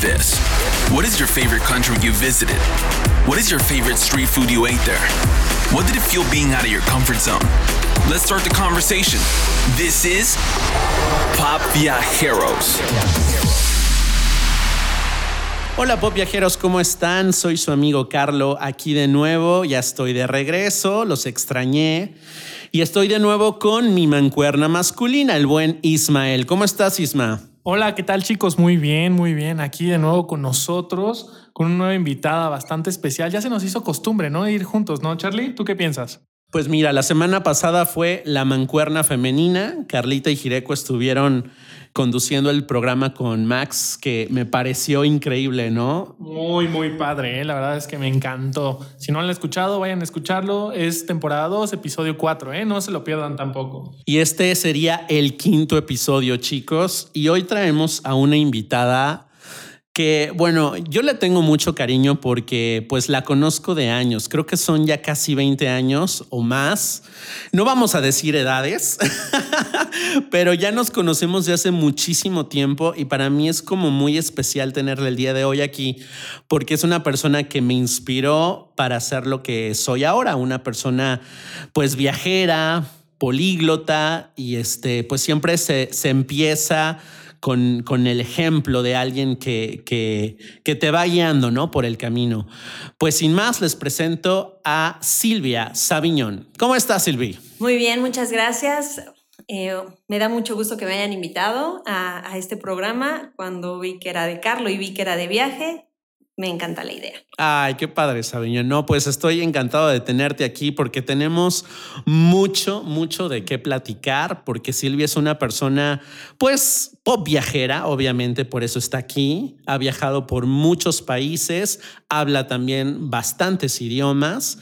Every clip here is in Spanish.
this. What is your favorite country you visited? What is your favorite street food you ate there? What did it feel being out of your comfort zone? Let's start the conversation. This is Pop Viajeros. Hola Pop Viajeros, ¿cómo están? Soy su amigo Carlo aquí de nuevo, ya estoy de regreso, los extrañé y estoy de nuevo con mi mancuerna masculina, el buen Ismael. ¿Cómo estás Isma? Hola, ¿qué tal chicos? Muy bien, muy bien. Aquí de nuevo con nosotros, con una nueva invitada bastante especial. Ya se nos hizo costumbre, ¿no? Ir juntos, ¿no, Charlie? ¿Tú qué piensas? Pues mira, la semana pasada fue la mancuerna femenina. Carlita y Jireco estuvieron conduciendo el programa con Max, que me pareció increíble, ¿no? Muy, muy padre. ¿eh? La verdad es que me encantó. Si no han escuchado, vayan a escucharlo. Es temporada 2, episodio 4, ¿eh? No se lo pierdan tampoco. Y este sería el quinto episodio, chicos. Y hoy traemos a una invitada que bueno, yo le tengo mucho cariño porque pues la conozco de años, creo que son ya casi 20 años o más. No vamos a decir edades, pero ya nos conocemos de hace muchísimo tiempo y para mí es como muy especial tenerle el día de hoy aquí porque es una persona que me inspiró para ser lo que soy ahora, una persona pues viajera, políglota y este pues siempre se, empieza con, con el ejemplo de alguien que, que, te va guiando ¿no? por el camino. Pues sin más, les presento a Silvia Sabiñón. ¿Cómo estás, Silvia? Muy bien, muchas gracias. Eh, me da mucho gusto que me hayan invitado a, este programa. Cuando vi que era de Carlo y vi que era de viaje, me encanta la idea. Ay, qué padre, Sabiño. No, pues estoy encantado de tenerte aquí porque tenemos mucho, mucho de qué platicar, porque Silvia es una persona, pues, pop viajera, obviamente, por eso está aquí. Ha viajado por muchos países, habla también bastantes idiomas.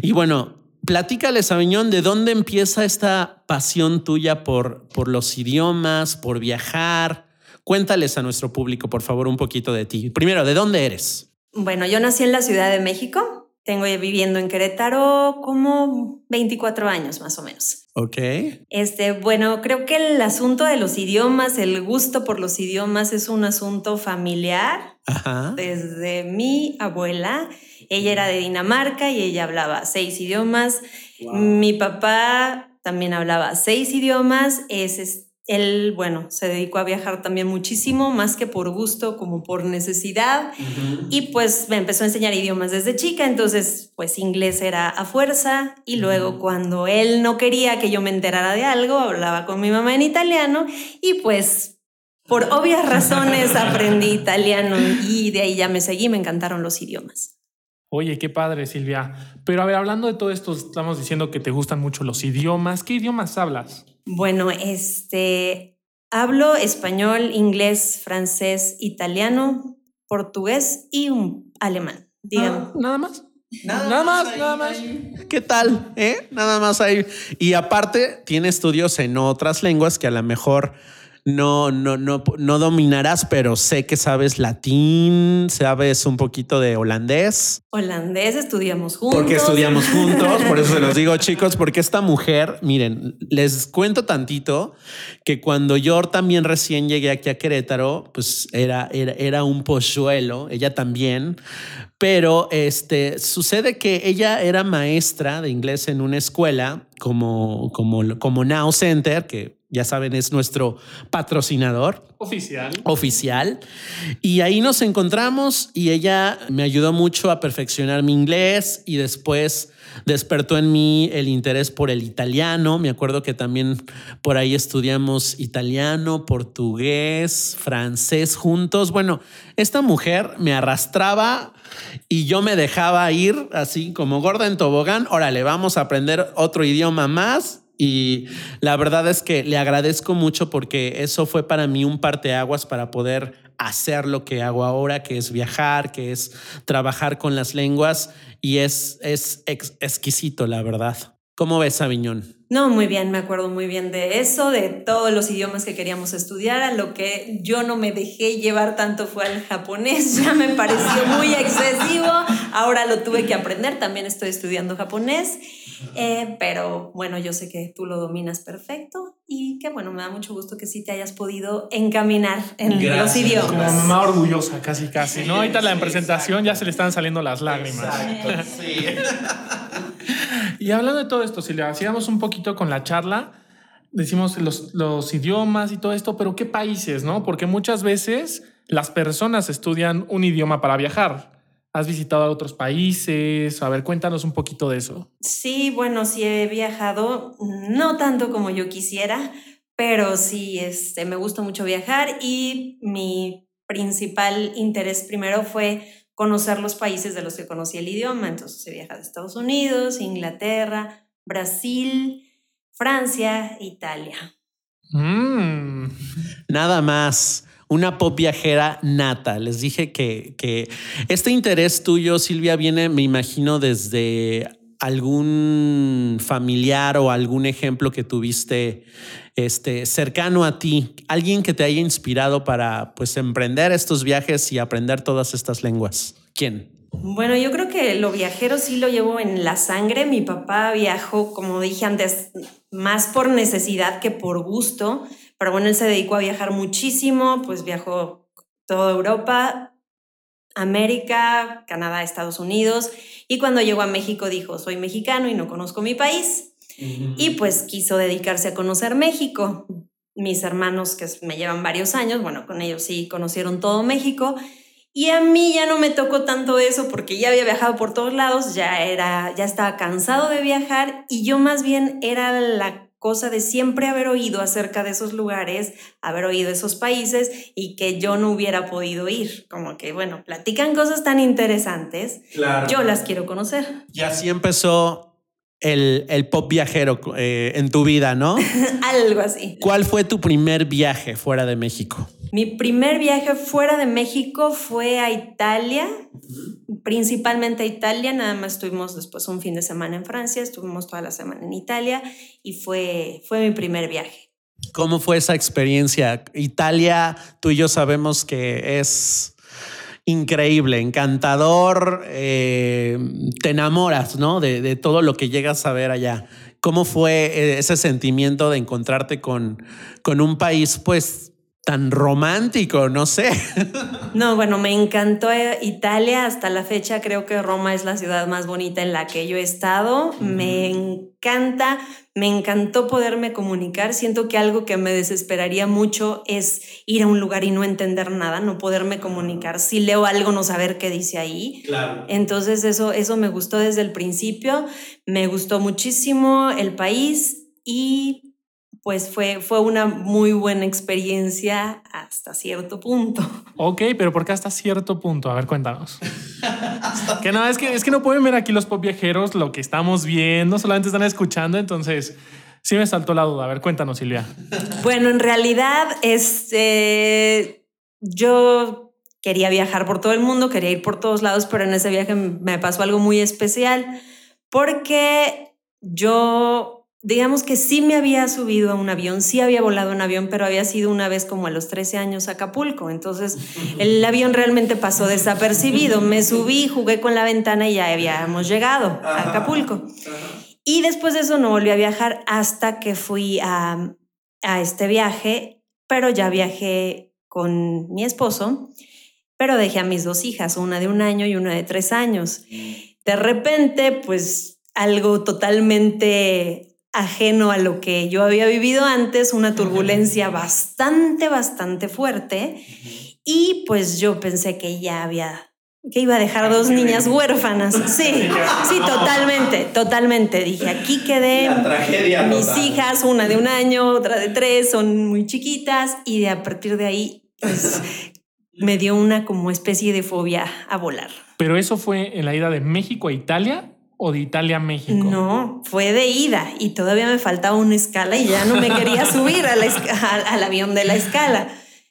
Y bueno, Platícale, Sabiñón, ¿de dónde empieza esta pasión tuya por, por los idiomas, por viajar? Cuéntales a nuestro público, por favor, un poquito de ti. Primero, ¿de dónde eres? Bueno, yo nací en la Ciudad de México. Tengo viviendo en Querétaro como 24 años más o menos. Ok. Este, bueno, creo que el asunto de los idiomas, el gusto por los idiomas es un asunto familiar. Ajá. Desde mi abuela, ella era de Dinamarca y ella hablaba seis idiomas. Wow. Mi papá también hablaba seis idiomas. Es él, bueno, se dedicó a viajar también muchísimo, más que por gusto, como por necesidad. Uh -huh. Y pues me empezó a enseñar idiomas desde chica, entonces pues inglés era a fuerza. Y luego uh -huh. cuando él no quería que yo me enterara de algo, hablaba con mi mamá en italiano y pues por obvias razones aprendí italiano y de ahí ya me seguí, me encantaron los idiomas. Oye, qué padre, Silvia. Pero a ver, hablando de todo esto, estamos diciendo que te gustan mucho los idiomas. ¿Qué idiomas hablas? Bueno, este, hablo español, inglés, francés, italiano, portugués y un alemán. Dígame. Ah, ¿Nada más? Nada, nada más, ahí, nada más. ¿Qué tal? ¿Eh? Nada más ahí. Y aparte, tiene estudios en otras lenguas que a lo mejor no, no, no, no dominarás, pero sé que sabes latín, sabes un poquito de holandés. Holandés estudiamos juntos. Porque estudiamos juntos, por eso se los digo chicos, porque esta mujer, miren, les cuento tantito que cuando yo también recién llegué aquí a Querétaro, pues era, era, era un polluelo, ella también, pero este, sucede que ella era maestra de inglés en una escuela como, como, como Now Center, que ya saben, es nuestro patrocinador. Oficial. Oficial. Y ahí nos encontramos y ella me ayudó mucho a perfeccionar mi inglés y después despertó en mí el interés por el italiano. Me acuerdo que también por ahí estudiamos italiano, portugués, francés juntos. Bueno, esta mujer me arrastraba y yo me dejaba ir así como gorda en tobogán. Órale, vamos a aprender otro idioma más y la verdad es que le agradezco mucho porque eso fue para mí un parteaguas para poder hacer lo que hago ahora, que es viajar, que es trabajar con las lenguas y es, es ex exquisito, la verdad. ¿Cómo ves Aviñón? No, muy bien, me acuerdo muy bien de eso, de todos los idiomas que queríamos estudiar. A lo que yo no me dejé llevar tanto fue al japonés, ya me pareció muy excesivo. Ahora lo tuve que aprender, también estoy estudiando japonés. Eh, pero bueno, yo sé que tú lo dominas perfecto y que bueno, me da mucho gusto que sí te hayas podido encaminar en los idiomas. Como mamá orgullosa, casi, casi, ¿no? Ahorita la presentación ya se le están saliendo las lágrimas. sí. y hablando de todo esto, si le hacíamos un poquito con la charla, decimos los, los idiomas y todo esto, pero ¿qué países, no? Porque muchas veces las personas estudian un idioma para viajar. ¿Has visitado otros países? A ver, cuéntanos un poquito de eso. Sí, bueno, sí he viajado, no tanto como yo quisiera, pero sí este, me gusta mucho viajar y mi principal interés primero fue conocer los países de los que conocí el idioma. Entonces he viajado a Estados Unidos, Inglaterra, Brasil, Francia, Italia. Mm. Nada más. Una pop viajera nata. Les dije que, que este interés tuyo, Silvia, viene, me imagino, desde algún familiar o algún ejemplo que tuviste este, cercano a ti, alguien que te haya inspirado para pues emprender estos viajes y aprender todas estas lenguas. ¿Quién? Bueno, yo creo que lo viajero sí lo llevo en la sangre. Mi papá viajó, como dije antes, más por necesidad que por gusto, pero bueno, él se dedicó a viajar muchísimo, pues viajó toda Europa, América, Canadá, Estados Unidos, y cuando llegó a México dijo, soy mexicano y no conozco mi país, y pues quiso dedicarse a conocer México. Mis hermanos, que me llevan varios años, bueno, con ellos sí conocieron todo México, y a mí ya no me tocó tanto eso porque ya había viajado por todos lados, ya era, ya estaba cansado de viajar y yo más bien era la cosa de siempre haber oído acerca de esos lugares, haber oído esos países y que yo no hubiera podido ir. Como que, bueno, platican cosas tan interesantes, yo las quiero conocer. Y así empezó el, el pop viajero eh, en tu vida, ¿no? Algo así. ¿Cuál fue tu primer viaje fuera de México? Mi primer viaje fuera de México fue a Italia, principalmente a Italia, nada más estuvimos después un fin de semana en Francia, estuvimos toda la semana en Italia y fue, fue mi primer viaje. ¿Cómo fue esa experiencia? Italia, tú y yo sabemos que es increíble, encantador, eh, te enamoras, ¿no? De, de, todo lo que llegas a ver allá. ¿Cómo fue eh, ese sentimiento de encontrarte con, con un país, pues, tan romántico, no sé. No, bueno, me encantó eh, Italia hasta la fecha. Creo que Roma es la ciudad más bonita en la que yo he estado. Me encanta, me encantó poderme comunicar. Siento que algo que me desesperaría mucho es ir a un lugar y no entender nada, no poderme comunicar. Si leo algo, no saber qué dice ahí. Claro. Entonces eso, eso me gustó desde el principio. Me gustó muchísimo el país y pues fue, fue una muy buena experiencia hasta cierto punto. Ok, pero ¿por qué hasta cierto punto? A ver, cuéntanos. que no, es que, es que no pueden ver aquí los pop viajeros lo que estamos viendo, solamente están escuchando, entonces sí me saltó la duda. A ver, cuéntanos, Silvia. Bueno, en realidad, este, yo quería viajar por todo el mundo, quería ir por todos lados, pero en ese viaje me pasó algo muy especial porque yo digamos que sí me había subido a un avión, sí había volado un avión, pero había sido una vez como a los 13 años a Acapulco. Entonces el avión realmente pasó desapercibido. Me subí, jugué con la ventana y ya habíamos llegado a Acapulco. Y después de eso no volví a viajar hasta que fui a, a este viaje, pero ya viajé con mi esposo, pero dejé a mis dos hijas, una de un año y una de tres años. De repente, pues algo totalmente ajeno a lo que yo había vivido antes, una turbulencia bastante, bastante fuerte. Y pues yo pensé que ya había que iba a dejar dos niñas huérfanas. Sí, sí, totalmente, totalmente. Dije, aquí quedé. Mis hijas, una de un año, otra de tres, son muy chiquitas y de a partir de ahí, pues, me dio una como especie de fobia a volar. Pero eso fue en la ida de México a Italia o de Italia a México? No, fue de ida y todavía me faltaba una escala y ya no me quería subir al avión de la escala.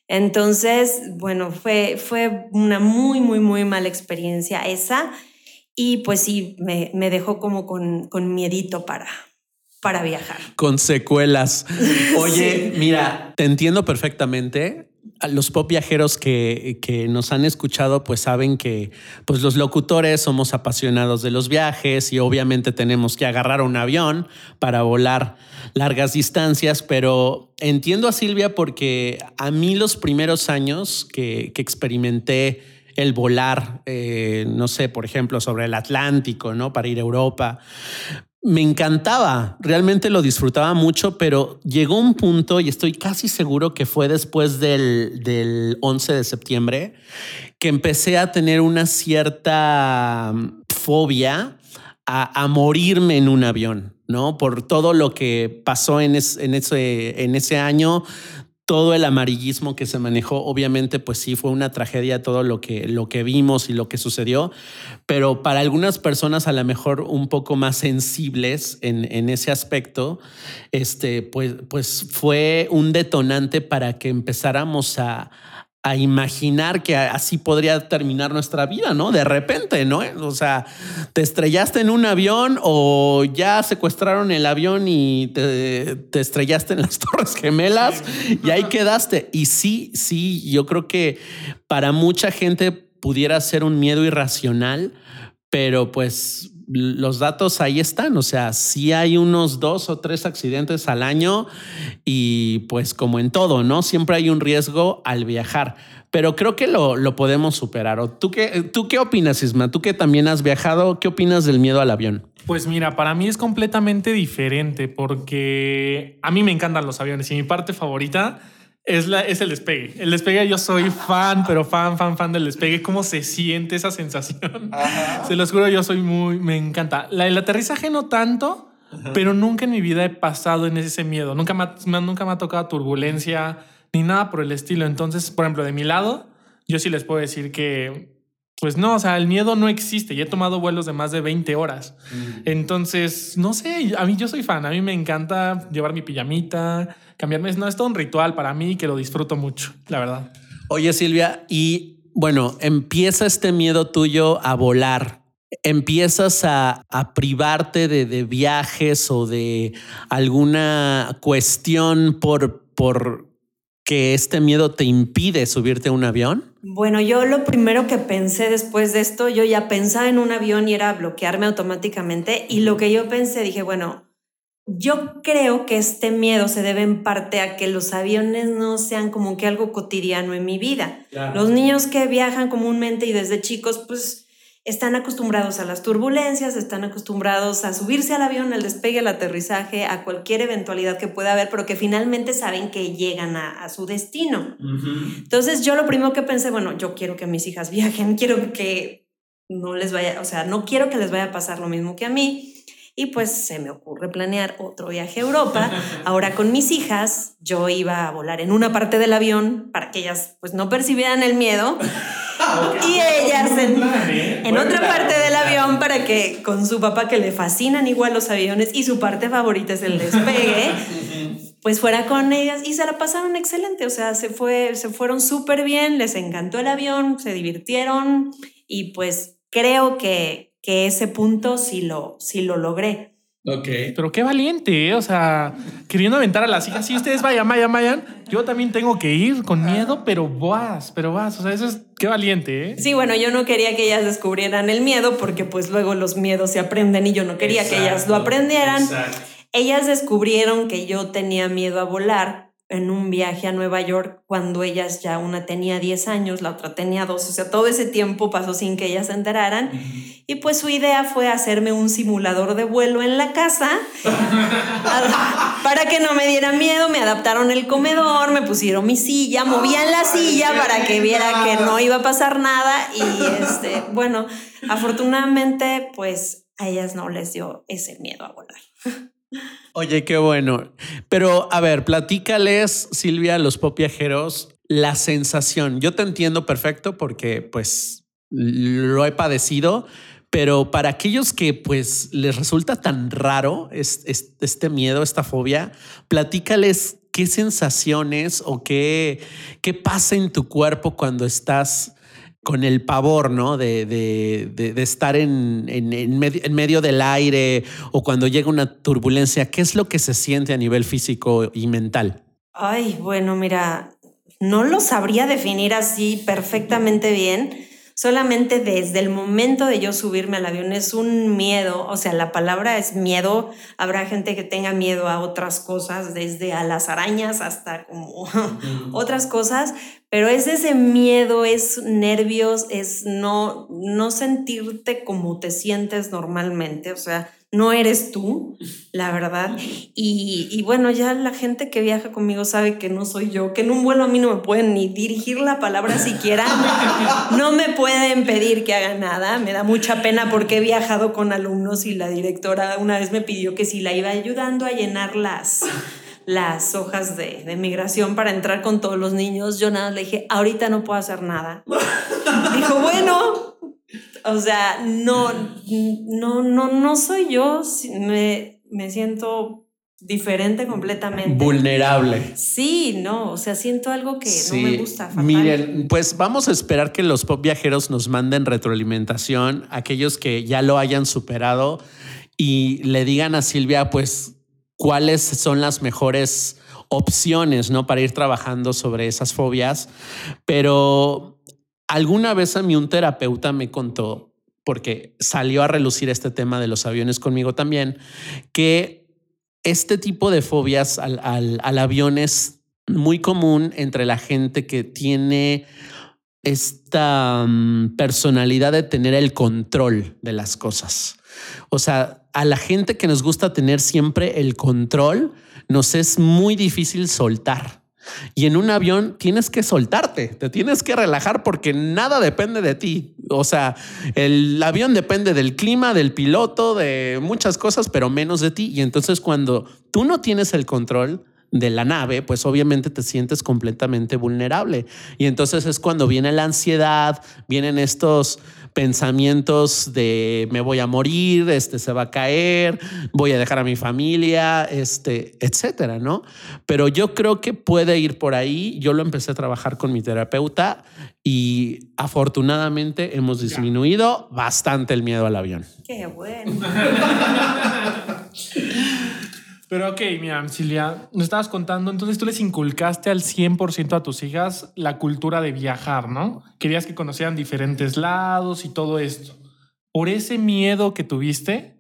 Entonces, bueno, fue, fue una muy, muy, muy mala experiencia esa y pues sí, me, me dejó como con, con miedito para, para viajar. Con secuelas. Oye, mira, te entiendo perfectamente. Los pop viajeros que, que, nos han escuchado, pues saben que pues los locutores somos apasionados de los viajes y obviamente tenemos que agarrar un avión para volar largas distancias, pero entiendo a Silvia porque a mí los primeros años que, que experimenté el volar, eh, no sé, por ejemplo, sobre el Atlántico, ¿no? Para ir a Europa, me encantaba, realmente lo disfrutaba mucho, pero llegó un punto, y estoy casi seguro que fue después del, del 11 de septiembre, que empecé a tener una cierta mm, fobia a, a morirme en un avión, ¿no? Por todo lo que pasó en, es, en, ese, en ese año, todo el amarillismo que se manejó, obviamente, pues sí fue una tragedia todo lo que, lo que vimos y lo que sucedió, pero para algunas personas a lo mejor un poco más sensibles en, en ese aspecto, este, pues, pues fue un detonante para que empezáramos a, a imaginar que así podría terminar nuestra vida, ¿no? De repente, ¿no? O sea, te estrellaste en un avión o ya secuestraron el avión y te, te estrellaste en las Torres Gemelas y ahí quedaste. Y sí, sí, yo creo que para mucha gente pudiera ser un miedo irracional, pero pues los datos ahí están, o sea, sí hay unos dos o tres accidentes al año y pues como en todo, ¿no? Siempre hay un riesgo al viajar, pero creo que lo, lo podemos superar. ¿O tú, qué, ¿Tú qué opinas, Isma? Tú que también has viajado, ¿qué opinas del miedo al avión? Pues mira, para mí es completamente diferente porque a mí me encantan los aviones y mi parte favorita es, la, es el despegue. El despegue, yo soy fan, pero fan, fan, fan del despegue. ¿Cómo se siente esa sensación? Ajá. Se los juro, yo soy muy, me encanta. La, el aterrizaje no tanto, Ajá. pero nunca en mi vida he pasado en ese miedo. Nunca me, nunca me ha tocado turbulencia ni nada por el estilo. Entonces, por ejemplo, de mi lado, yo sí les puedo decir que pues no, o sea, el miedo no existe. Y he tomado vuelos de más de 20 horas. Mm. Entonces, no sé, a mí yo soy fan. A mí me encanta llevar mi pijamita, cambiarme. No, es todo un ritual para mí que lo disfruto mucho, la verdad. Oye, Silvia, y bueno, empieza este miedo tuyo a volar. Empiezas a, a privarte de, de, viajes o de alguna cuestión por, por que este miedo te impide subirte a un avión? Bueno, yo lo primero que pensé después de esto, yo ya pensaba en un avión y era bloquearme automáticamente. Y lo que yo pensé, dije, bueno, yo creo que este miedo se debe en parte a que los aviones no sean como que algo cotidiano en mi vida. Claro. Los niños que viajan comúnmente y desde chicos, pues están acostumbrados a las turbulencias, están acostumbrados a subirse al avión, al despegue, al aterrizaje, a cualquier eventualidad que pueda haber, pero que finalmente saben que llegan a, a su destino. Uh -huh. Entonces yo lo primero que pensé, bueno, yo quiero que mis hijas viajen, quiero que no les vaya, o sea, no quiero que les vaya a pasar lo mismo que a mí. Y pues se me ocurre planear otro viaje a Europa. Ahora con mis hijas, yo iba a volar en una parte del avión para que ellas pues no percibieran el miedo. y ellas en, en otra parte del avión para que con su papá que le fascinan igual los aviones y su parte favorita es el despegue, pues fuera con ellas y se la pasaron excelente, o sea, se, fue, se fueron súper bien, les encantó el avión, se divirtieron y pues creo que, que ese punto sí lo, sí lo logré. Ok. Pero qué valiente, ¿eh? o sea, queriendo aventar a las hijas. Si ustedes vayan, vayan, vayan, yo también tengo que ir con miedo, pero vas, pero vas. O sea, eso es qué valiente, ¿eh? Sí, bueno, yo no quería que ellas descubrieran el miedo porque pues luego los miedos se aprenden y yo no quería exacto, que ellas lo aprendieran. Exacto. Ellas descubrieron que yo tenía miedo a volar en un viaje a Nueva York cuando ellas ya una tenía 10 años, la otra tenía 2, o sea, todo ese tiempo pasó sin que ellas se enteraran. Uh -huh. Y pues su idea fue hacerme un simulador de vuelo en la casa para que no me diera miedo, me adaptaron el comedor, me pusieron mi silla, movían la silla para que viera que no iba a pasar nada y este, bueno, afortunadamente pues a ellas no les dio ese miedo a volar. Oye, qué bueno. Pero a ver, platícales, Silvia, los pop viajeros, la sensación. Yo te entiendo perfecto porque pues lo he padecido, pero para aquellos que pues les resulta tan raro este miedo, esta fobia, platícales qué sensaciones o qué, qué pasa en tu cuerpo cuando estás con el pavor, ¿no? De, de, de, estar en, en, en, medio, en, medio, del aire o cuando llega una turbulencia, ¿qué es lo que se siente a nivel físico y mental? Ay, bueno, mira, no lo sabría definir así perfectamente bien. Solamente desde el momento de yo subirme al avión es un miedo, o sea, la palabra es miedo. Habrá gente que tenga miedo a otras cosas, desde a las arañas hasta como otras cosas, pero es ese miedo, es nervios, es no, no sentirte como te sientes normalmente, o sea, no eres tú, la verdad. Y, y, bueno, ya la gente que viaja conmigo sabe que no soy yo, que en un vuelo a mí no me pueden ni dirigir la palabra siquiera, no me pueden pedir que haga nada, me da mucha pena porque he viajado con alumnos y la directora una vez me pidió que si la iba ayudando a llenar las las hojas de, de, migración para entrar con todos los niños. Yo nada le dije, ahorita no puedo hacer nada. Dijo, bueno, o sea, no, no, no, no soy yo. Me, me siento diferente completamente. Vulnerable. Sí, no, o sea, siento algo que no me gusta. Miren, pues vamos a esperar que los pop viajeros nos manden retroalimentación, aquellos que ya lo hayan superado y le digan a Silvia, pues cuáles son las mejores opciones, ¿no? Para ir trabajando sobre esas fobias. Pero alguna vez a mí un terapeuta me contó, porque salió a relucir este tema de los aviones conmigo también, que este tipo de fobias al, al avión es muy común entre la gente que tiene esta mm, personalidad de tener el control de las cosas. O sea, a la gente que nos gusta tener siempre el control, nos es muy difícil soltar. Y en un avión tienes que soltarte, te tienes que relajar porque nada depende de ti. O sea, el avión depende del clima, del piloto, de muchas cosas, pero menos de ti. Y entonces cuando tú no tienes el control, de la nave, pues obviamente te sientes completamente vulnerable. Y entonces es cuando viene la ansiedad, vienen estos pensamientos de me voy a morir, este se va a caer, voy a dejar a mi familia, este, etcétera, ¿no? Pero yo creo que puede ir por ahí. Yo lo empecé a trabajar con mi terapeuta y afortunadamente hemos disminuido bastante el miedo al avión. Qué bueno. Pero ok, mira, Silvia, nos estabas contando, entonces tú les inculcaste al 100% a tus hijas la cultura de viajar, ¿no? Querías que conocieran diferentes lados y todo esto. Por ese miedo que tuviste,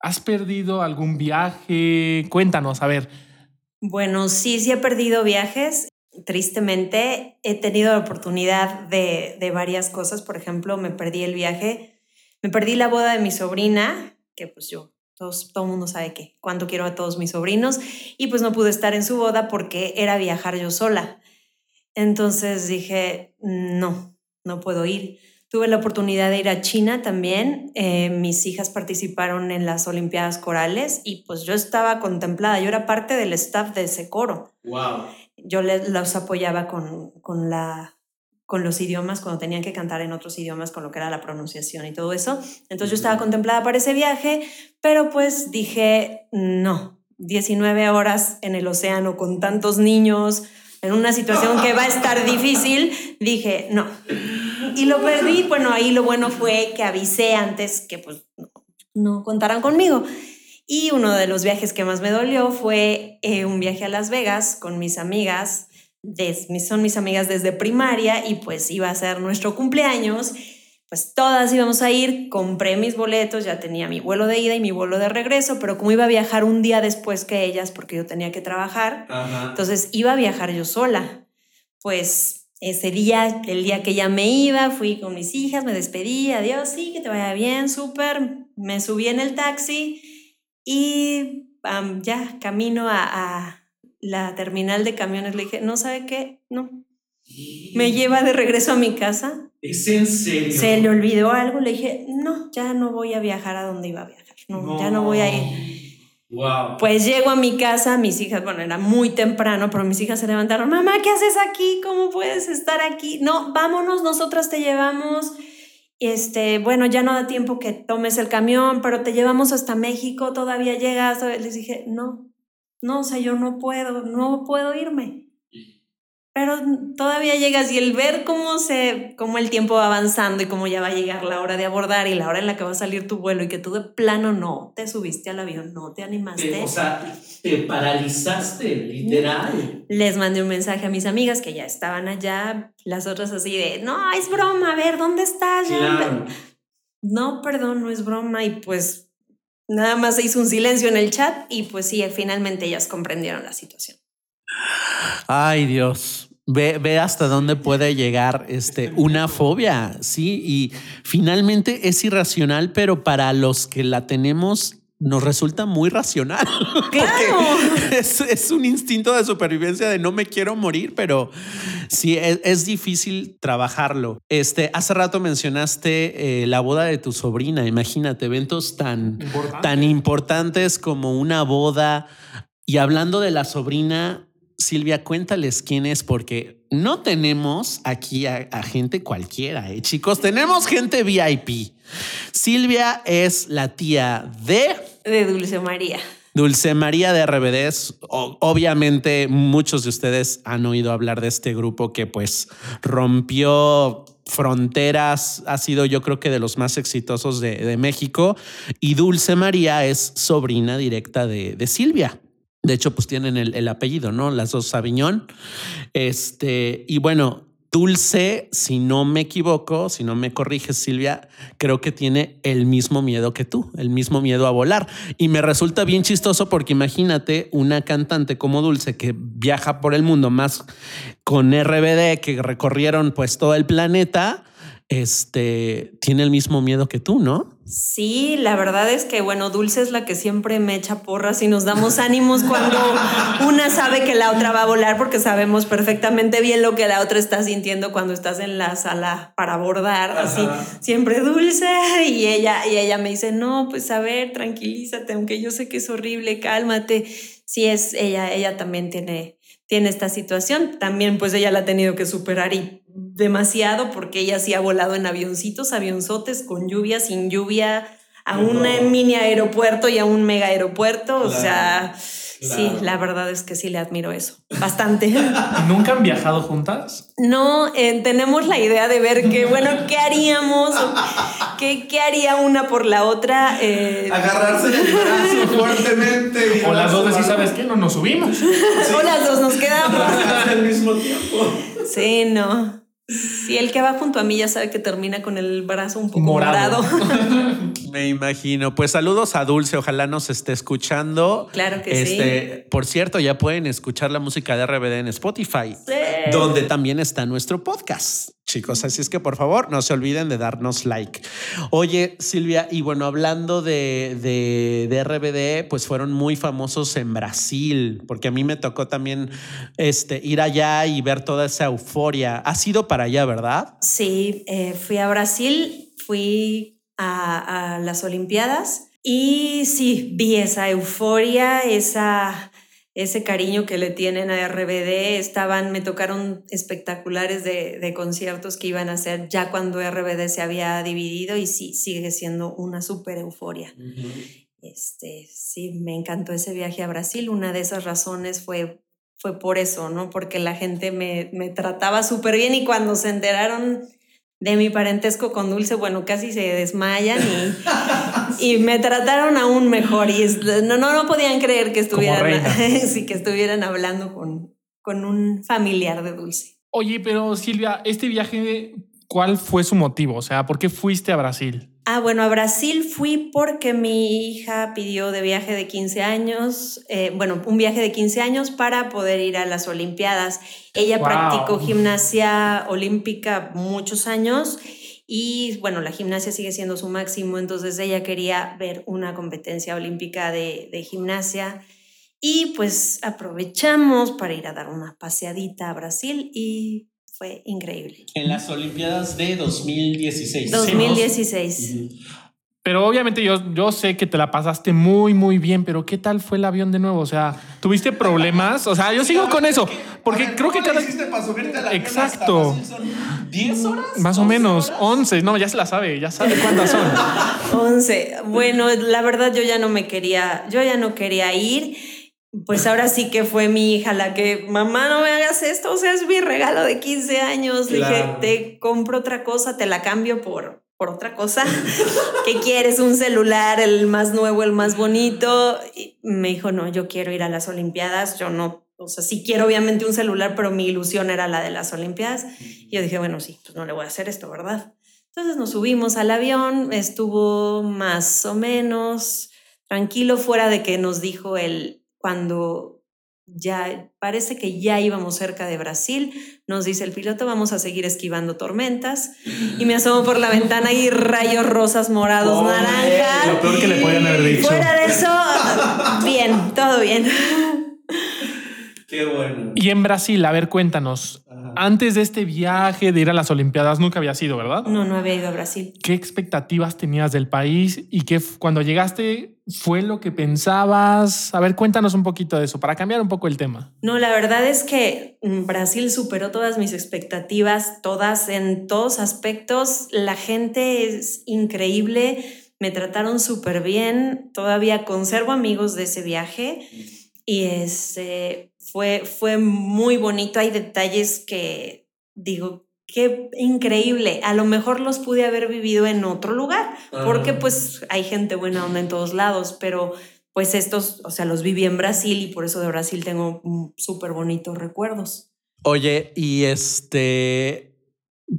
¿has perdido algún viaje? Cuéntanos, a ver. Bueno, sí, sí he perdido viajes. Tristemente, he tenido la oportunidad de, de varias cosas. Por ejemplo, me perdí el viaje, me perdí la boda de mi sobrina, que pues yo todos, todo el mundo sabe que cuánto quiero a todos mis sobrinos y pues no pude estar en su boda porque era viajar yo sola. Entonces dije, no, no puedo ir. Tuve la oportunidad de ir a China también. Eh, mis hijas participaron en las Olimpiadas Corales y pues yo estaba contemplada. Yo era parte del staff de ese coro. Wow. Yo les, los apoyaba con, con la con los idiomas, cuando tenían que cantar en otros idiomas, con lo que era la pronunciación y todo eso. Entonces yo estaba contemplada para ese viaje, pero pues dije, no, 19 horas en el océano con tantos niños, en una situación que va a estar difícil, dije, no. Y lo perdí, bueno, ahí lo bueno fue que avisé antes que pues no, contaran conmigo. Y uno de los viajes que más me dolió fue eh, un viaje a Las Vegas con mis amigas son mis amigas desde primaria y pues iba a ser nuestro cumpleaños, pues todas íbamos a ir, compré mis boletos, ya tenía mi vuelo de ida y mi vuelo de regreso, pero como iba a viajar un día después que ellas porque yo tenía que trabajar, entonces iba a viajar yo sola. Pues ese día, el día que ya me iba, fui con mis hijas, me despedí, adiós, sí, que te vaya bien, súper, me subí en el taxi y ya camino a la terminal de camiones, le dije, no sabe qué, no. Me lleva de regreso a mi casa. ¿Es en serio? Se le olvidó algo, le dije, no, ya no voy a viajar a donde iba a viajar, no, ya no voy a ir. Wow. Pues llego a mi casa, mis hijas, bueno, era muy temprano, pero mis hijas se levantaron, mamá, ¿qué haces aquí? ¿Cómo puedes estar aquí? No, vámonos, nosotras te llevamos. Este, bueno, ya no da tiempo que tomes el camión, pero te llevamos hasta México, todavía llegas. Les dije, no, no, o sea, yo no puedo, no puedo irme. pero todavía llegas y el ver cómo se, cómo el tiempo va avanzando y cómo ya va a llegar la hora de abordar y la hora en la que va a salir tu vuelo y que tú de plano no te subiste al avión, no te animaste. o sea, te paralizaste, literal. Les mandé un mensaje a mis amigas que ya estaban allá, las otras así de, no, es broma, a ver, ¿dónde estás? No, perdón, no es broma y pues nada más se hizo un silencio en el chat y pues sí, finalmente ellas comprendieron la situación. Ay, Dios. Ve, ve, hasta dónde puede llegar este, una fobia, sí, y finalmente es irracional, pero para los que la tenemos nos resulta muy racional. Claro. Es, es, un instinto de supervivencia de no me quiero morir, pero sí es, es difícil trabajarlo. Este, hace rato mencionaste eh, la boda de tu sobrina. Imagínate eventos tan, tan importantes como una boda. Y hablando de la sobrina, Silvia, cuéntales quién es, porque no tenemos aquí a, gente cualquiera, ¿eh? chicos, tenemos gente VIP. Silvia es la tía de... De Dulce María. Dulce María de RBDs. obviamente muchos de ustedes han oído hablar de este grupo que pues rompió fronteras, ha sido yo creo que de los más exitosos de, México y Dulce María es sobrina directa de, de Silvia. De hecho, pues tienen el, apellido, ¿no? Las dos Sabiñón. Este, y bueno, Dulce, si no me equivoco, si no me corriges, Silvia, creo que tiene el mismo miedo que tú, el mismo miedo a volar. Y me resulta bien chistoso porque imagínate una cantante como Dulce que viaja por el mundo más con RBD, que recorrieron pues todo el planeta este, tiene el mismo miedo que tú, ¿no? Sí, la verdad es que, bueno, Dulce es la que siempre me echa porras y nos damos ánimos cuando una sabe que la otra va a volar porque sabemos perfectamente bien lo que la otra está sintiendo cuando estás en la sala para abordar, así, siempre Dulce y ella, y ella me dice, no, pues a ver, tranquilízate, aunque yo sé que es horrible, cálmate. Sí, es ella, ella también tiene, tiene esta situación, también pues ella la ha tenido que superar y demasiado porque ella sí ha volado en avioncitos, avionzotes, con lluvia, sin lluvia, a un mini aeropuerto y a un mega aeropuerto. o sea, sí, la verdad es que sí le admiro eso. Bastante. ¿Nunca han viajado juntas? No, eh, tenemos la idea de ver que, bueno, ¿qué haríamos? ¿Qué, qué haría una por la otra? Eh, Agarrarse el brazo fuertemente. O las dos decís, ¿sabes qué? No nos subimos. O las dos nos quedamos. Al mismo tiempo. Sí, no. Sí, el que va junto a mí ya sabe que termina con el brazo un poco morado. Me imagino. Pues saludos a Dulce, ojalá nos esté escuchando. Claro que este, sí. Por cierto, ya pueden escuchar la música de RBD en Spotify, donde también está nuestro podcast chicos. Así es que por favor no se olviden de darnos like. Oye, Silvia, y bueno, hablando de, de, RBD, pues fueron muy famosos en Brasil, porque a mí me tocó también este, ir allá y ver toda esa euforia. ¿Ha sido para allá, verdad? Sí, eh, fui a Brasil, fui a las Olimpiadas y sí, vi esa euforia, esa ese cariño que le tienen a RBD. Estaban, me tocaron espectaculares de, conciertos que iban a hacer ya cuando RBD se había dividido y sí, sigue siendo una súper euforia. este, sí, me encantó ese viaje a Brasil. Una de esas razones fue, fue por eso, ¿no? Porque la gente me, me trataba súper bien y cuando se enteraron de mi parentesco con Dulce, bueno, casi se desmayan y, y me trataron aún mejor y no, no, no podían creer que estuvieran, sí, que estuvieran hablando con, con un familiar de Dulce. Oye, pero Silvia, este viaje, ¿cuál fue su motivo? O sea, ¿por qué fuiste a Brasil? Ah, bueno, a Brasil fui porque mi hija pidió de viaje de 15 años, eh, bueno, un viaje de 15 años para poder ir a las Olimpiadas. Ella practicó gimnasia olímpica muchos años y bueno, la gimnasia sigue siendo su máximo, entonces ella quería ver una competencia olímpica de, de gimnasia y pues aprovechamos para ir a dar una paseadita a Brasil y fue increíble. En las Olimpiadas de 2016. 2016. Pero obviamente yo, yo sé que te la pasaste muy, muy bien, pero ¿qué tal fue el avión de nuevo? O sea, ¿tuviste problemas? O sea, yo sigo con eso, porque creo que cada... Exacto. ¿10 horas? Más o menos, 11. No, ya se la sabe, ya sabe cuántas son. 11. Bueno, la verdad yo ya no me quería, yo ya no quería ir pues ahora sí que fue mi hija la que, mamá, no me hagas esto, o sea, es mi regalo de 15 años. Dije, te compro otra cosa, te la cambio por, por otra cosa. ¿Qué quieres? ¿Un celular, el más nuevo, el más bonito? Y me dijo, no, yo quiero ir a las Olimpiadas, yo no, o sea, sí quiero obviamente un celular, pero mi ilusión era la de las Olimpiadas. Y yo dije, bueno, sí, pues no le voy a hacer esto, ¿verdad? Entonces nos subimos al avión, estuvo más o menos tranquilo fuera de que nos dijo él cuando ya parece que ya íbamos cerca de Brasil, nos dice el piloto, vamos a seguir esquivando tormentas y me asomo por la ventana y rayos rosas, morados, Pobre, naranja. Lo peor que le podían haber dicho. Fuera de eso, bien, todo bien. Qué bueno. Y en Brasil, a ver, cuéntanos. Antes de este viaje de ir a las Olimpiadas, nunca había sido, ¿verdad? No, no había ido a Brasil. ¿Qué expectativas tenías del país y qué cuando llegaste fue lo que pensabas? A ver, cuéntanos un poquito de eso para cambiar un poco el tema. No, la verdad es que mm, Brasil superó todas mis expectativas, todas en todos aspectos. La gente es increíble, me trataron súper bien. Todavía conservo amigos de ese viaje y este, fue, fue muy bonito. Hay detalles que digo, qué increíble. A lo mejor los pude haber vivido en otro lugar, porque pues hay gente buena onda en todos lados, pero pues estos, o sea, los viví en Brasil y por eso de Brasil tengo súper bonitos recuerdos. Oye, y este,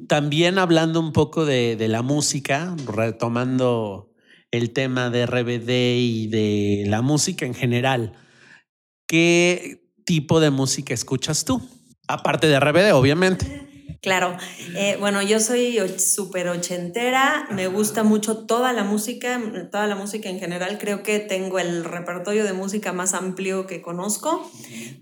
también hablando un poco de, de la música, retomando el tema de RBD y de la música en general, ¿qué tipo de música escuchas tú? Aparte de RBD, obviamente. Claro, eh, bueno, yo soy súper ochentera, me gusta mucho toda la música, toda la música en general, creo que tengo el repertorio de música más amplio que conozco,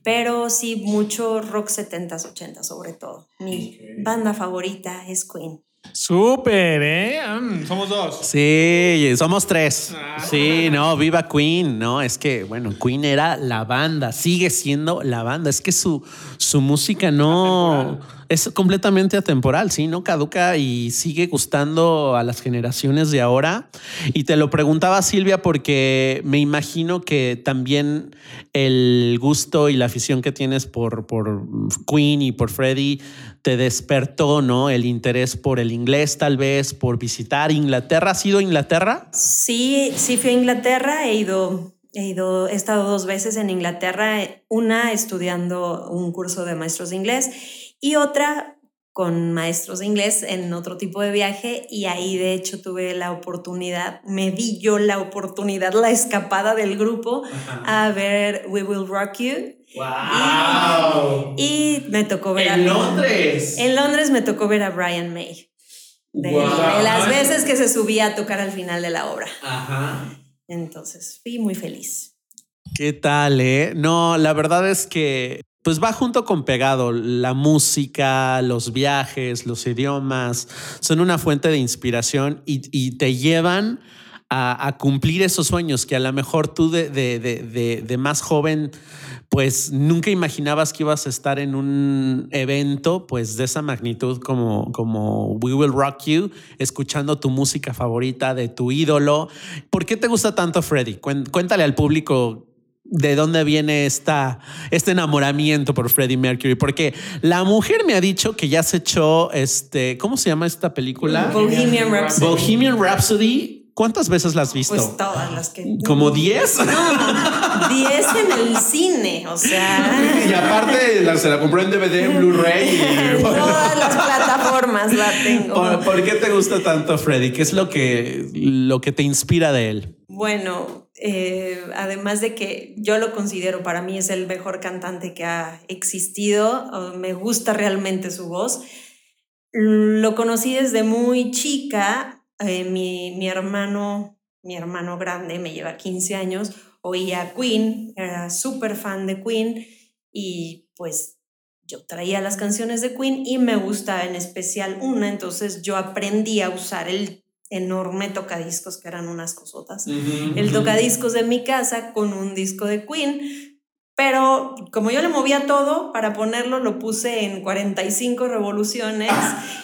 pero sí mucho rock 70s, 80s sobre todo. Mi banda favorita es Queen. Súper, ¿eh? Mm, somos dos. Sí, somos tres. Ah. Sí, no, viva Queen, no, es que, bueno, Queen era la banda, sigue siendo la banda, es que su, su música no es completamente atemporal, sí, no caduca y sigue gustando a las generaciones de ahora. Y te lo preguntaba Silvia porque me imagino que también el gusto y la afición que tienes por, por Queen y por Freddie te despertó, ¿no? El interés por el inglés, tal vez, por visitar Inglaterra. ¿Has ido a Inglaterra? Sí, sí fui a Inglaterra, he ido, he ido, he estado dos veces en Inglaterra, una estudiando un curso de maestros de inglés y otra con maestros de inglés en otro tipo de viaje y ahí de hecho tuve la oportunidad, me di yo la oportunidad, la escapada del grupo a ver We Will Rock You ¡Wow! y me tocó ver En a Londres. en Londres me tocó ver a Brian May. De, Wow. de las veces que se subía a tocar al final de la obra. Ajá. Entonces fui muy feliz. ¿Qué tal, eh? No, la verdad es que pues va junto con pegado. La música, los viajes, los idiomas son una fuente de inspiración y, te llevan a, cumplir esos sueños que a lo mejor tú de, más joven pues nunca imaginabas que ibas a estar en un evento pues de esa magnitud como, como We Will Rock You, escuchando tu música favorita de tu ídolo. ¿Por qué te gusta tanto? Cuen- Cuéntale al público de dónde viene esta, este enamoramiento por Freddie Mercury, porque la mujer me ha dicho que ya se echó este, ¿cómo se llama esta película? Bohemian Rhapsody. Bohemian Rhapsody. ¿Cuántas veces la has visto? Pues todas las que. ¿Como 10? No, 10 en el cine, o sea. Y aparte la- se la compró en DVD, en Blu-ray. En y- todas las plataformas la tengo. ¿Por, por qué te gusta tanto Freddie? ¿Qué es lo que, lo que te inspira de él? Bueno, eh, además de que yo lo considero, para mí es el mejor cantante que ha existido, oh, me gusta realmente su voz. Lo conocí desde muy chica, eh, mi, mi hermano, mi hermano grande, me lleva 15 años, oía Queen, era súper fan de Queen y pues yo traía las canciones de Queen y me gusta en especial una, entonces yo aprendí a usar el enorme tocadiscos que eran unas cosotas el tocadiscos de mi casa con un disco de Queen. Pero como yo le movía todo, para ponerlo lo puse en 45 revoluciones.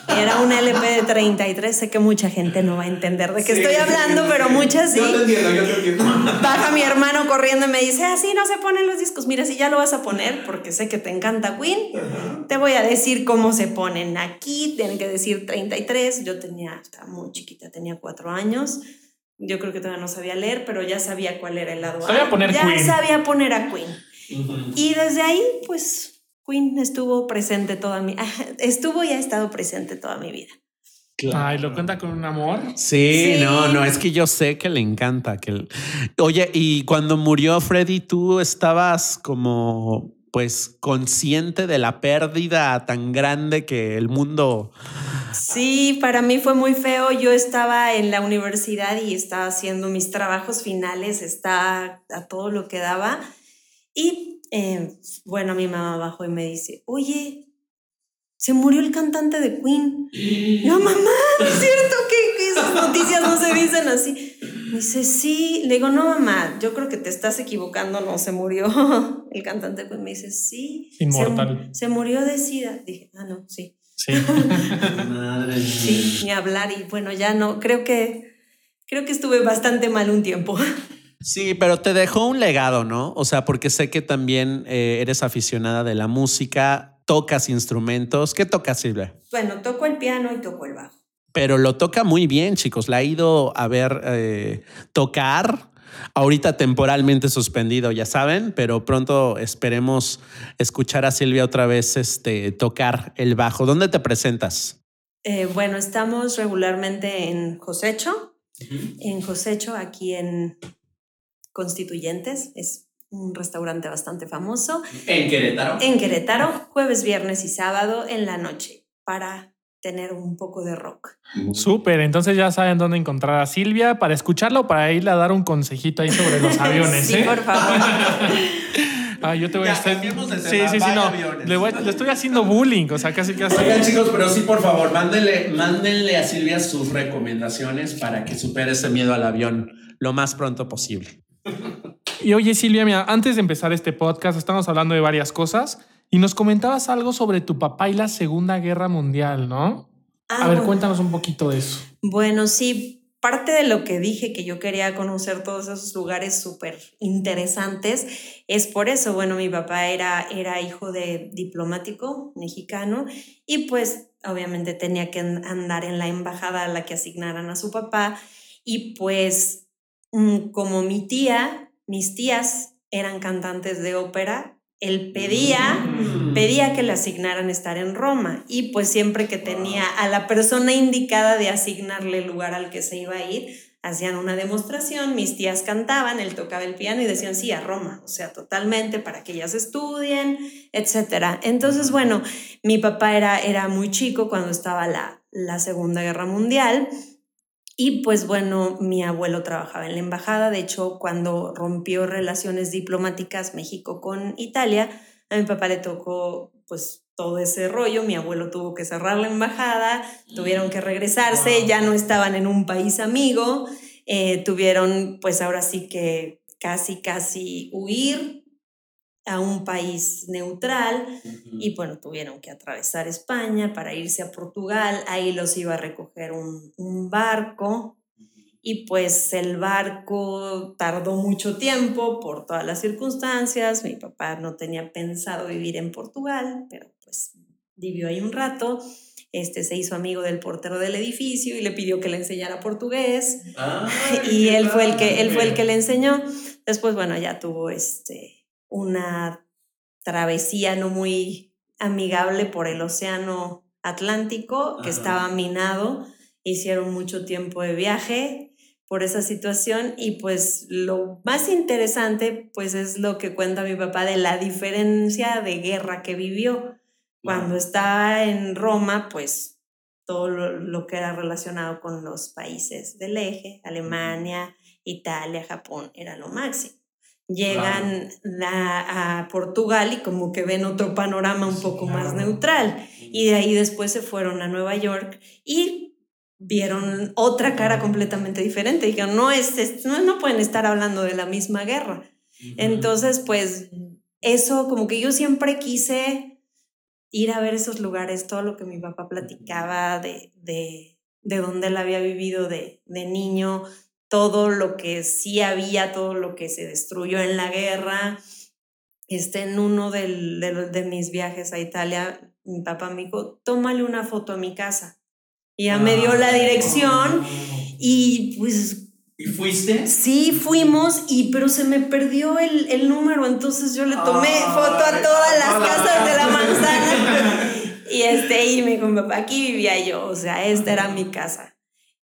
Era un LP de 33. Sé que mucha gente no va a entender de qué Sí, estoy hablando, sí, pero muchas sí. Yo te entiendo, yo te entiendo. Baja mi hermano corriendo y me dice, así no se ponen los discos. Mira, si ya lo vas a poner, porque sé que te encanta Queen, te voy a decir cómo se ponen. Aquí tienen que decir 33. Yo tenía, estaba muy chiquita, tenía cuatro años. Yo creo que todavía no sabía leer, pero ya sabía cuál era el lado A. Sabía poner ya Queen. sabía poner a Queen. Y desde ahí, pues, Queen estuvo presente toda mi... Estuvo y ha estado presente toda mi vida. Ay, lo cuenta con un amor. Sí, Sí. no, no, es que yo sé que le encanta. Que el- Oye, y cuando murió Freddy, tú estabas como, pues, consciente de la pérdida tan grande que el mundo. Sí, para mí fue muy feo. Yo estaba en la universidad y estaba haciendo mis trabajos finales, está a todo lo que daba. Y eh, bueno, mi mamá bajó y me dice, oye, se murió el cantante de Queen. No, mamá, no es cierto que, que esas noticias no se dicen así. Me dice, sí. Le digo, no, mamá, yo creo que te estás equivocando, no se murió el cantante de Queen. Me dice, sí. se- Inmortal. Se, murió de SIDA. Dije, ah, no, sí. Sí. Madre Sí, ni hablar. Y bueno, ya no, creo que, creo que estuve bastante mal un tiempo. Sí, pero te dejó un legado, ¿no? O sea, porque sé que también eh, eres aficionada de la música, tocas instrumentos. ¿Qué tocas, Silvia? Bueno, toco el piano y toco el bajo. Pero lo toca muy bien, chicos. La ha ido a ver eh, tocar. Ahorita temporalmente suspendido, ya saben, pero pronto esperemos escuchar a Silvia otra vez este, tocar el bajo. ¿Dónde te presentas? Eh, bueno, estamos regularmente en Josecho, en Josecho, aquí en Constituyentes. Es un restaurante bastante famoso. En Querétaro. En Querétaro, jueves, viernes y sábado en la noche para tener un poco de rock. Súper, entonces ya saben dónde encontrar a Silvia para escucharla o para irle a dar un consejito ahí sobre los aviones. Sí, ¿eh? por favor. Ah, yo te voy a Ya, de Sí, sí, sí, no. aviones. Le, voy- le estoy haciendo bullying, o sea, casi casi. Oigan, chicos, pero sí, por favor, mándenle, mándenle a Silvia sus recomendaciones para que supere ese miedo al avión lo más pronto posible. Y oye, Silvia, mira, antes de empezar este podcast, estamos hablando de varias cosas y nos comentabas algo sobre tu papá y la Segunda Guerra Mundial, ¿no? Ah, a ver, bueno. cuéntanos un poquito de eso. Bueno, sí, parte de lo que dije que yo quería conocer todos esos lugares súper interesantes es por eso. Bueno, mi papá era, era hijo de diplomático mexicano y pues obviamente tenía que an- andar en la embajada a la que asignaran a su papá y pues como mi tía, mis tías eran cantantes de ópera, él pedía pedía que le asignaran estar en Roma y pues siempre que tenía a la persona indicada de asignarle el lugar al que se iba a ir, hacían una demostración, mis tías cantaban, él tocaba el piano y decían sí a Roma, o sea, totalmente para que ellas estudien, etcétera. Entonces, bueno, mi papá era, era muy chico cuando estaba la, la Segunda Guerra Mundial y pues bueno, mi abuelo trabajaba en la embajada, de hecho, cuando rompió relaciones diplomáticas México con Italia, a mi papá le tocó pues todo ese rollo, mi abuelo tuvo que cerrar la embajada, tuvieron que regresarse, ya no estaban en un país amigo, eh, tuvieron pues ahora sí que casi, casi huir a un país neutral y bueno, tuvieron que atravesar España para irse a Portugal, ahí los iba a recoger un, un barco y pues el barco tardó mucho tiempo por todas las circunstancias, mi papá no tenía pensado vivir en Portugal, pero pues vivió ahí un rato, este se hizo amigo del portero del edificio y le pidió que le enseñara portugués y él fue el que él fue el que le enseñó. Después bueno, ya tuvo este una travesía no muy amigable por el océano Atlántico que Ajá. estaba minado. Hicieron mucho tiempo de viaje por esa situación y pues lo más interesante pues es lo que cuenta mi papá de la diferencia de guerra que vivió. Cuando estaba en Roma, pues todo lo, lo que era relacionado con los países del eje, Alemania, Italia, Japón, era lo máximo. Llegan a Portugal y como que ven otro panorama un poco más neutral. Y de ahí después se fueron a Nueva York y vieron otra cara completamente diferente. Dijeron, no, es, es- no, no pueden estar hablando de la misma guerra. Entonces, pues eso como que yo siempre quise ir a ver esos lugares, todo lo que mi papá platicaba de, de, de donde él había vivido de, de niño, todo lo que sí había, todo lo que se destruyó en la guerra. Este, en uno del, de, de, mis viajes a Italia, mi papá me dijo, tómale una foto a mi casa. Y ya me dio la dirección y pues... ¿Y fuiste? Sí, fuimos, y, pero se me perdió el, el número, entonces yo le tomé foto a todas las casas de la manzana. y este, y me dijo, papá, aquí vivía yo, o sea, esta era mi casa.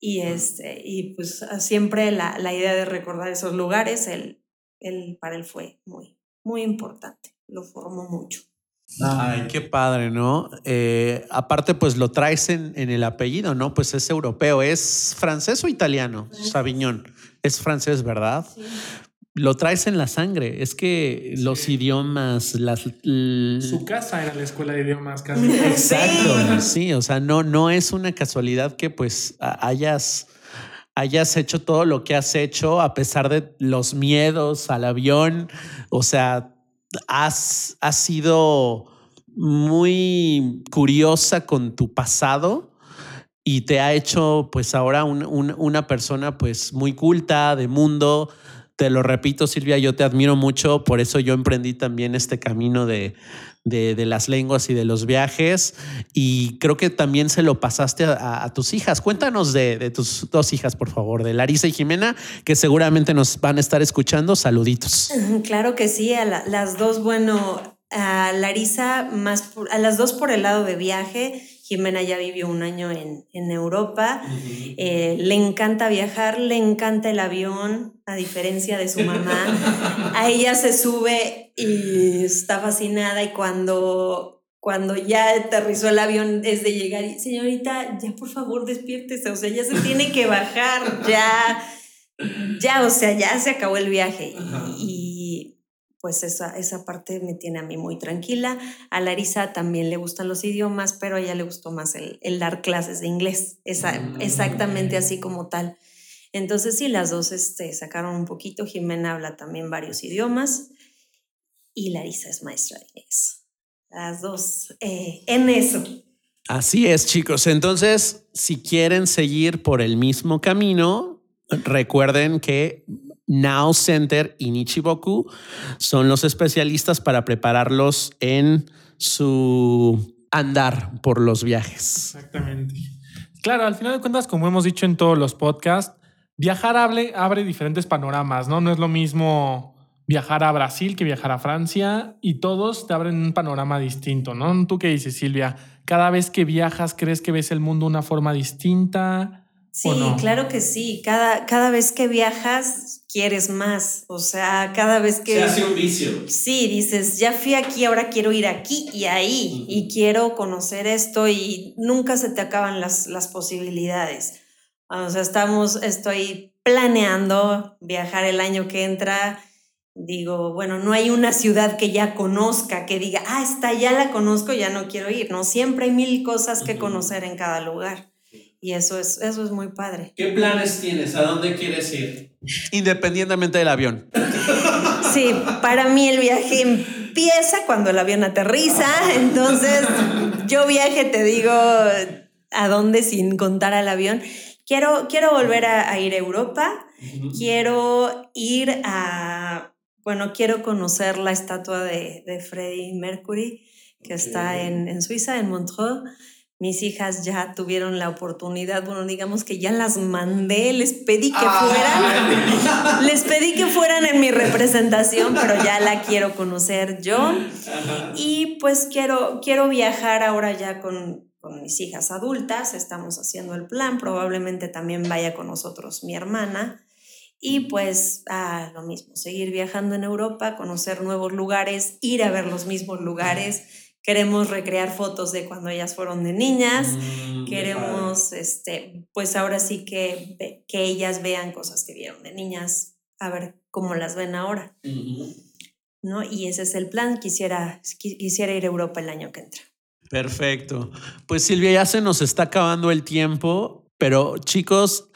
Y, este, y pues siempre la, la idea de recordar esos lugares, él, él, para él fue muy, muy importante, lo formó mucho. Ay, qué padre, ¿no? Eh, aparte, pues lo traes en, en, el apellido, ¿no? Pues es europeo, ¿es francés o italiano? Sabiñón. Es francés, ¿verdad? Sí. Lo traes en la sangre. Es que sí. los idiomas, las. Su casa era la escuela de idiomas casi. Exacto. Sí, o sea, no, no es una casualidad que pues hayas hayas hecho todo lo que has hecho a pesar de los miedos al avión. O sea, has, has sido muy curiosa con tu pasado y te ha hecho pues ahora un, un, una persona pues muy culta de mundo. Te lo repito, Silvia, yo te admiro mucho, por eso yo emprendí también este camino de, de, de, las lenguas y de los viajes. Y creo que también se lo pasaste a, tus hijas. Cuéntanos de, de, tus dos hijas, por favor, de Larisa y Jimena, que seguramente nos van a estar escuchando. Saluditos. Claro que sí, a la, las dos, bueno, a Larisa, más a las dos por el lado de viaje. Jimena ya vivió un año en, en Europa. Uh -huh. eh, le encanta viajar, le encanta el avión, a diferencia de su mamá. a ella se sube y está fascinada y cuando, cuando ya aterrizó el avión es de llegar y, señorita, ya por favor despiértese, o sea, ya se tiene que bajar, ya, ya, o sea, ya se acabó el viaje. Y pues esa, esa parte me tiene a mí muy tranquila. A Larisa también le gustan los idiomas, pero a ella le gustó más el, el dar clases de inglés, esa, mm. exactamente así como tal. Entonces sí, las dos este, sacaron un poquito. Jimena habla también varios idiomas y Larisa es maestra de inglés. Las dos eh, en eso. Así es, chicos. Entonces, si quieren seguir por el mismo camino, recuerden que Now Center y Nichiboku son los especialistas para prepararlos en su andar por los viajes. Exactamente. Claro, al final de cuentas, como hemos dicho en todos los podcasts, viajar abre, abre diferentes panoramas, ¿no? No es lo mismo viajar a Brasil que viajar a Francia y todos te abren un panorama distinto, ¿no? ¿Tú qué dices, Silvia? Cada vez que viajas, ¿crees que ves el mundo de una forma distinta? Sí, no? claro que sí. Cada, cada vez que viajas, quieres más. O sea, cada vez que. Se hace un vicio. Sí, dices, ya fui aquí, ahora quiero ir aquí y ahí. Uh -huh. Y quiero conocer esto y nunca se te acaban las, las posibilidades. O sea, estamos, estoy planeando viajar el año que entra. Digo, bueno, no hay una ciudad que ya conozca, que diga, ah, esta ya la conozco, ya no quiero ir. No, siempre hay mil cosas que uh -huh. conocer en cada lugar. Y eso es, eso es muy padre. ¿Qué planes tienes? ¿A dónde quieres ir? Independientemente del avión. Sí, para mí el viaje empieza cuando el avión aterriza. Entonces, yo viaje, te digo, a dónde sin contar al avión. Quiero, quiero volver a, a ir a Europa. Uh -huh. Quiero ir a. Bueno, quiero conocer la estatua de, de Freddie Mercury, que está en, en Suiza, en Montreux mis hijas ya tuvieron la oportunidad, bueno, digamos que ya las mandé, les pedí que ah, fueran, les pedí que fueran en mi representación, pero ya la quiero conocer yo. Y pues quiero, quiero viajar ahora ya con, con mis hijas adultas, estamos haciendo el plan, probablemente también vaya con nosotros mi hermana. Y pues ah, lo mismo, seguir viajando en Europa, conocer nuevos lugares, ir a ver los mismos lugares queremos recrear fotos de cuando ellas fueron de niñas, mm, queremos, este, pues ahora sí que, que ellas vean cosas que vieron de niñas, a ver cómo las ven ahora. Uh -huh. ¿No? Y ese es el plan, quisiera, quisiera ir a Europa el año que entra. Perfecto. Pues Silvia, ya se nos está acabando el tiempo, pero chicos,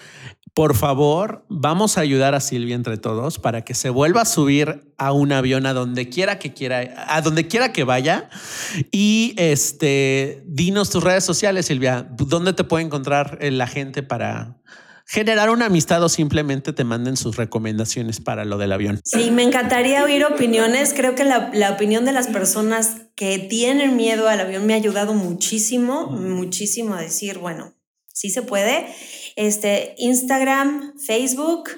por favor, vamos a ayudar a Silvia entre todos para que se vuelva a subir a un avión a donde quiera que quiera, a donde quiera que vaya. Y este, dinos tus redes sociales, Silvia. ¿Dónde te puede encontrar eh, la gente para generar una amistad o simplemente te manden sus recomendaciones para lo del avión? Sí, me encantaría oír opiniones. Creo que la, la opinión de las personas que tienen miedo al avión me ha ayudado muchísimo, muchísimo a decir, bueno, sí se puede. Este, Instagram, Facebook,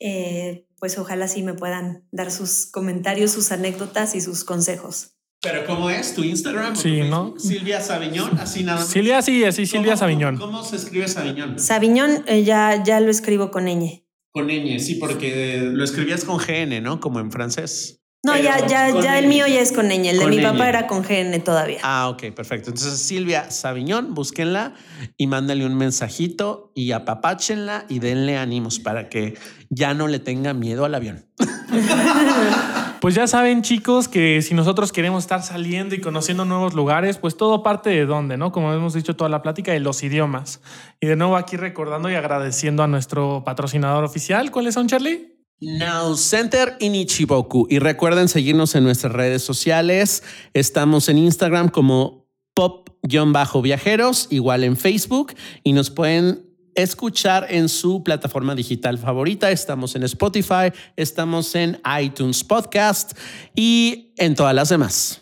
eh, pues ojalá sí me puedan dar sus comentarios, sus anécdotas y sus consejos. Pero ¿cómo es tu Instagram? tu Sí? ¿no? Silvia Sabiñón, así nada más. Silvia, sí, así, Silvia ¿Cómo- Sabiñón. ¿Cómo se escribe Sabiñón? Sabiñón eh, ya, ya lo escribo con ñ. Con ñ, sí, porque lo escribías con GN, ¿no? Como en francés. No, Pero ya, ya, ya el mío ya es con ñ. El de mi ñ. papá era con GN todavía. Ah, ok, perfecto. Entonces, Silvia Sabiñón, búsquenla y mándale un mensajito y apapáchenla y denle ánimos para que ya no le tenga miedo al avión. Pues ya saben, chicos, que si nosotros queremos estar saliendo y conociendo nuevos lugares, pues todo parte de dónde, ¿no? Como hemos dicho toda la plática, de los idiomas. Y de nuevo aquí recordando y agradeciendo a nuestro patrocinador oficial. ¿Cuáles son, Charlie? Now Center in Ichiboku. Y recuerden seguirnos en nuestras redes sociales. Estamos en Instagram como pop-viajeros, igual en Facebook, y nos pueden escuchar en su plataforma digital favorita. Estamos en Spotify, estamos en iTunes Podcast y en todas las demás.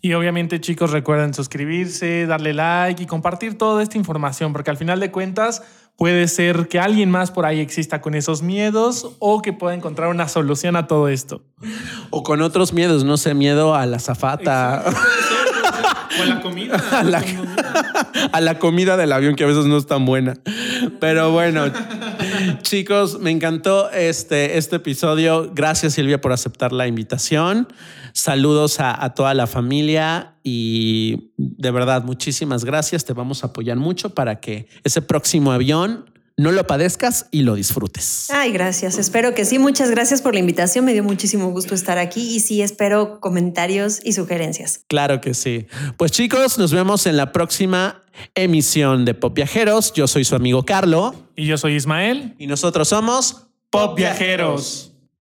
Y obviamente, chicos, recuerden suscribirse, darle like y compartir toda esta información, porque al final de cuentas puede ser que alguien más por ahí exista con esos miedos o que pueda encontrar una solución a todo esto. O con otros miedos, no sé, miedo a la zafata, O a la comida. a la, a la comida del avión que a veces no es tan buena. Pero bueno, chicos, me encantó este, este episodio. Gracias Silvia por aceptar la invitación. Saludos a, a toda la familia y de verdad muchísimas gracias. Te vamos a apoyar mucho para que ese próximo avión no lo padezcas y lo disfrutes. Ay, gracias. Espero que sí. Muchas gracias por la invitación. Me dio muchísimo gusto estar aquí y sí espero comentarios y sugerencias. Claro que sí. Pues chicos, nos vemos en la próxima emisión de Pop Viajeros. Yo soy su amigo Carlo Y yo soy Ismael. y nosotros somos Pop Viajeros.